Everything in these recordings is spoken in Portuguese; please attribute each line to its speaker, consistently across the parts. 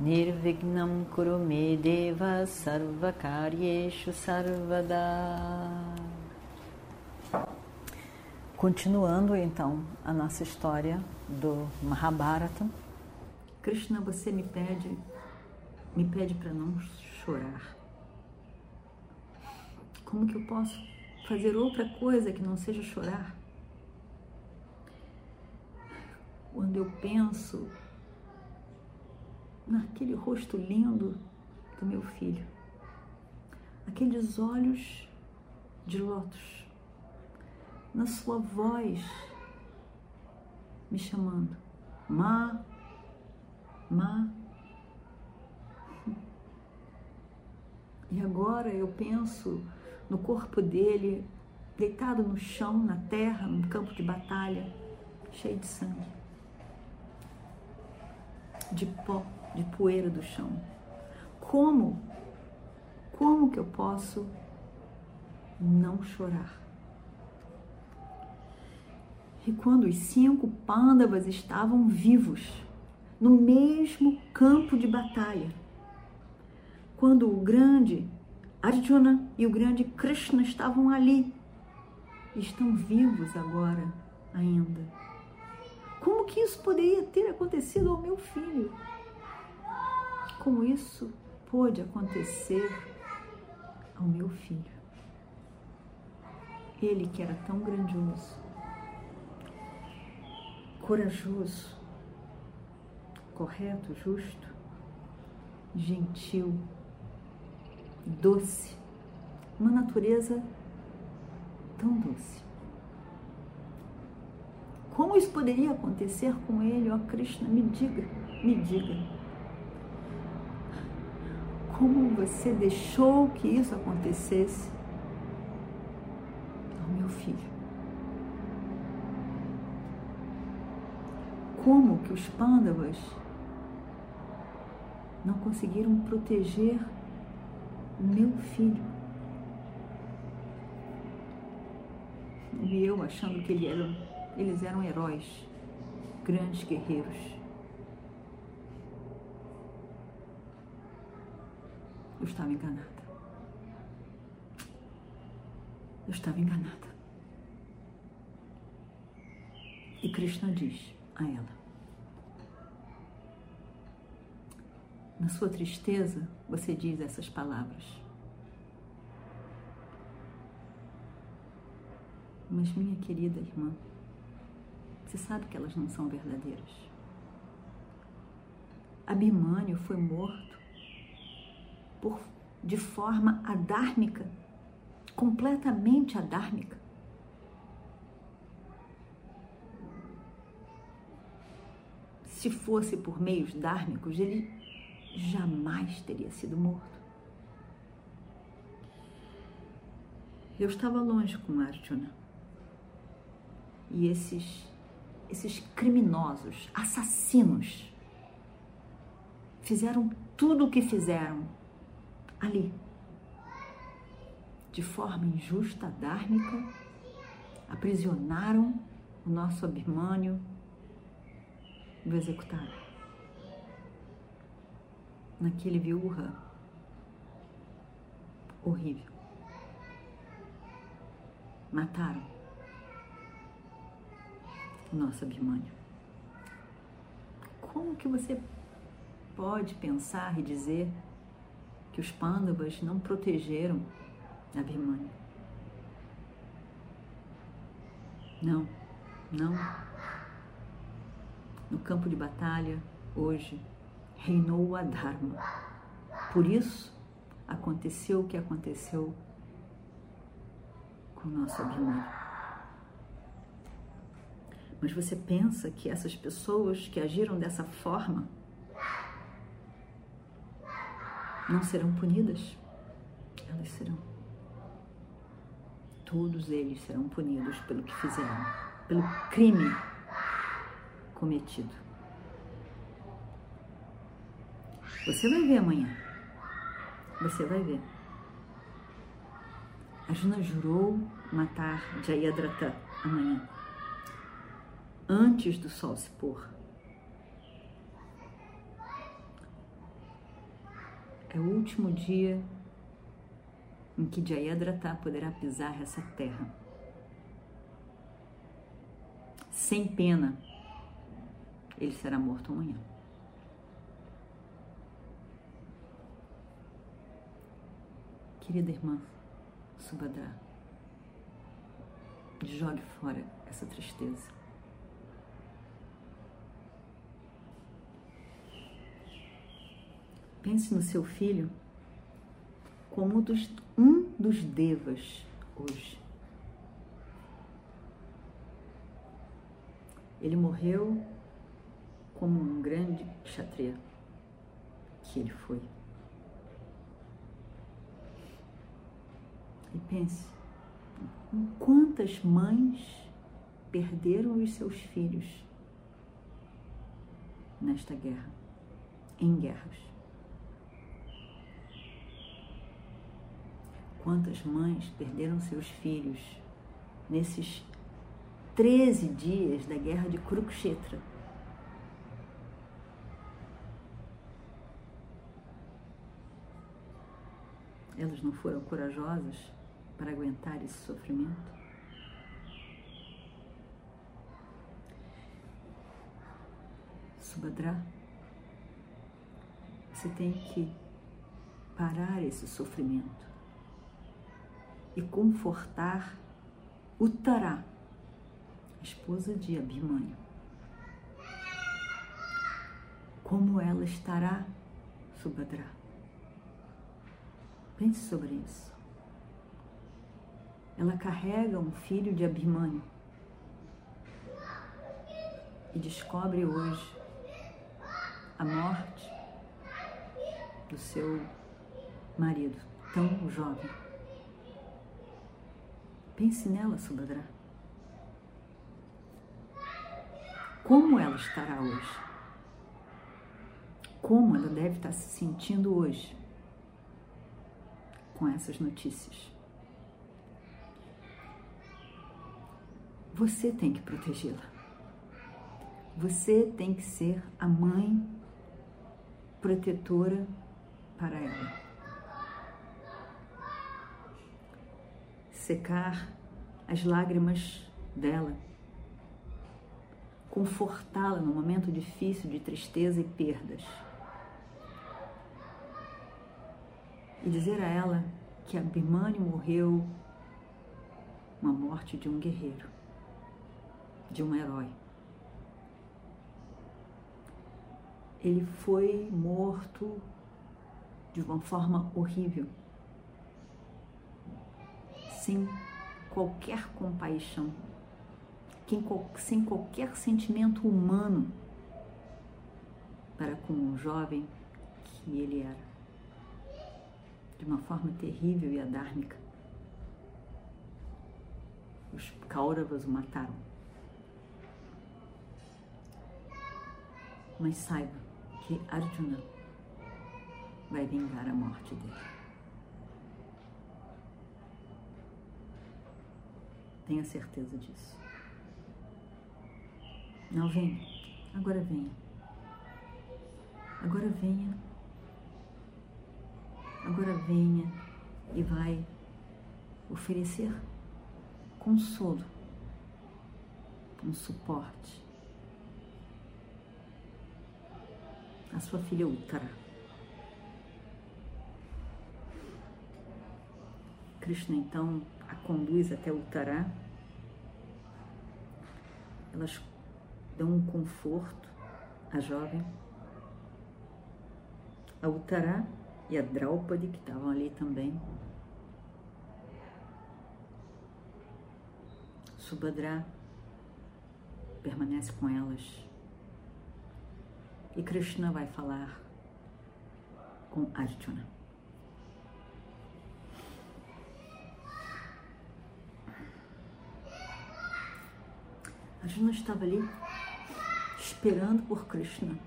Speaker 1: Nirvignam Kurume Deva Sarvakaryeshu Sarvada Continuando então a nossa história do Mahabharata, Krishna, você me pede, me pede para não chorar. Como que eu posso fazer outra coisa que não seja chorar. Quando eu penso naquele rosto lindo do meu filho, aqueles olhos de lótus, na sua voz me chamando, Ma, Ma. E agora eu penso no corpo dele, deitado no chão, na terra, num campo de batalha, cheio de sangue, de pó, de poeira do chão. Como, como que eu posso não chorar? E quando os cinco pândavas estavam vivos, no mesmo campo de batalha, quando o grande Arjuna e o grande Krishna estavam ali. Estão vivos agora ainda. Como que isso poderia ter acontecido ao meu filho? Como isso pôde acontecer ao meu filho? Ele que era tão grandioso, corajoso, correto, justo, gentil, doce, uma natureza tão doce. Como isso poderia acontecer com ele, ó Krishna? Me diga, me diga. Como você deixou que isso acontecesse ao meu filho? Como que os pândavas não conseguiram proteger meu filho. E eu achando que ele era, eles eram heróis, grandes guerreiros. Eu estava enganada. Eu estava enganada. E Krishna diz a ela: Na sua tristeza, você diz essas palavras. Mas, minha querida irmã, você sabe que elas não são verdadeiras. Abimânio foi morto por, de forma adármica, completamente adármica. Se fosse por meios dármicos, ele jamais teria sido morto. Eu estava longe com Arjuna. E esses, esses criminosos, assassinos, fizeram tudo o que fizeram ali, de forma injusta, dármica, aprisionaram o nosso Abimânio e o executaram naquele viúva horrível. Mataram o nosso Abimânio. Como que você pode pensar e dizer que os pândavas não protegeram Abimânio? Não, não. No campo de batalha, hoje, reinou a Dharma. Por isso, aconteceu o que aconteceu com o nosso Abhimanyu. Mas você pensa que essas pessoas que agiram dessa forma não serão punidas? Elas serão. Todos eles serão punidos pelo que fizeram, pelo crime cometido. Você vai ver amanhã. Você vai ver. Arjuna jurou matar Jayadratha amanhã, antes do sol se pôr. É o último dia em que Jayadratha poderá pisar essa terra. Sem pena, ele será morto amanhã. Querida irmã Subhadra, jogue fora essa tristeza. Pense no seu filho como dos, um dos devas hoje. Ele morreu como um grande kshatriya que ele foi. E pense em quantas mães perderam os seus filhos nesta guerra, em guerras. Quantas mães perderam seus filhos nesses 13 dias da guerra de Kurukshetra? Elas não foram corajosas para aguentar esse sofrimento? Subhadra, você tem que parar esse sofrimento e confortar Uttara, a esposa de Abhimanyu. Como ela estará, Subhadra? Pense sobre isso. Ela carrega um filho de Abhimanyu e descobre hoje a morte do seu marido, tão jovem. Pense nela, Subhadra. Como ela estará hoje? Como ela deve estar se sentindo hoje? com essas notícias. Você tem que protegê-la. Você tem que ser a mãe protetora para ela. Secar as lágrimas dela. Confortá-la no momento difícil de tristeza e perdas e dizer a ela que Abhimanyu morreu uma morte de um guerreiro, de um herói. Ele foi morto de uma forma horrível, sem qualquer compaixão, sem qualquer sentimento humano para com o jovem que ele era de uma forma terrível e adármica. Os Kauravas o mataram. Mas saiba que Arjuna vai vingar a morte dele. Tenha certeza disso. Não venha. Agora venha. Agora venha Agora venha e vai oferecer consolo, um suporte à sua filha Uttara. Krishna então a conduz até Uttara. Elas dão um conforto à jovem. A Uttara e a Draupadi, que estavam ali também. Subhadra permanece com elas. E Krishna vai falar com Arjuna. Arjuna estava ali esperando por Krishna,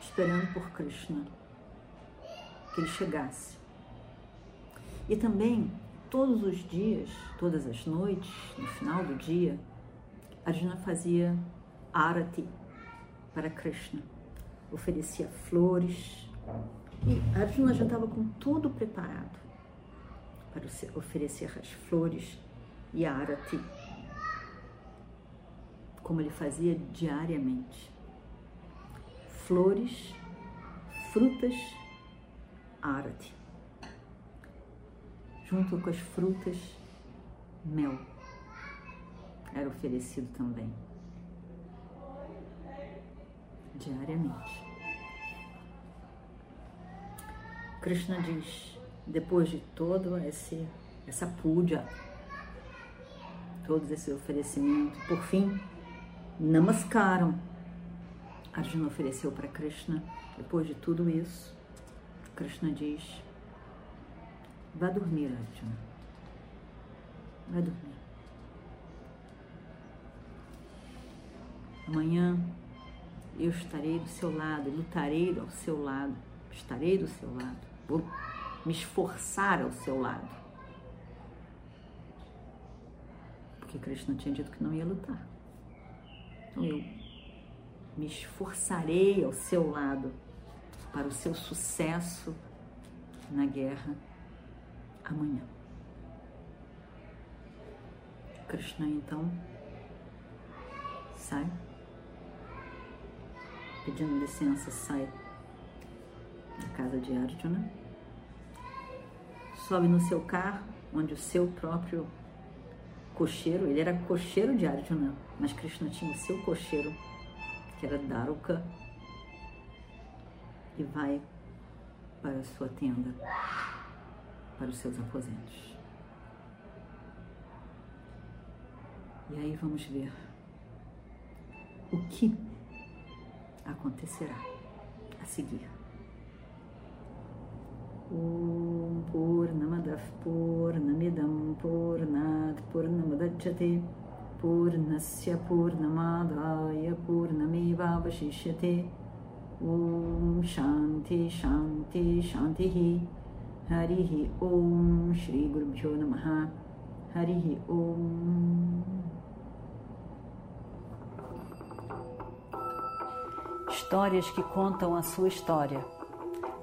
Speaker 1: esperando por Krishna que ele chegasse. E também todos os dias, todas as noites, no final do dia, Arjuna fazia arati para Krishna, oferecia flores e Arjuna já estava com tudo preparado para oferecer as flores e a arati, como ele fazia diariamente. Flores, frutas, arati. Junto com as frutas, mel era oferecido também, diariamente. Krishna diz, depois de todo esse, essa púdia, todo esse oferecimento, por fim, namaskaram. Arjuna ofereceu para Krishna, depois de tudo isso, Krishna diz, vá dormir, Arjuna, vá dormir. Amanhã eu estarei do seu lado, lutarei ao seu lado, estarei do seu lado, vou me esforçar ao seu lado. Porque Krishna tinha dito que não ia lutar. Então eu me esforçarei ao seu lado para o seu sucesso na guerra amanhã. Krishna então sai pedindo licença, sai da casa de Arjuna, sobe no seu carro, onde o seu próprio cocheiro, ele era cocheiro de Arjuna, mas Krishna tinha o seu cocheiro, que era Daruka, e vai para a sua tenda, para os seus aposentos. E aí vamos ver o que acontecerá a seguir. Om Purnamadav Purnamidam Purnat Purnamadachyate Purnasya Purnamadaya Purnameva Vashishyate Om Shanti Shanti Shanti Harihi Om Shri Guru Namaha Harihi Om histórias que contam a sua história,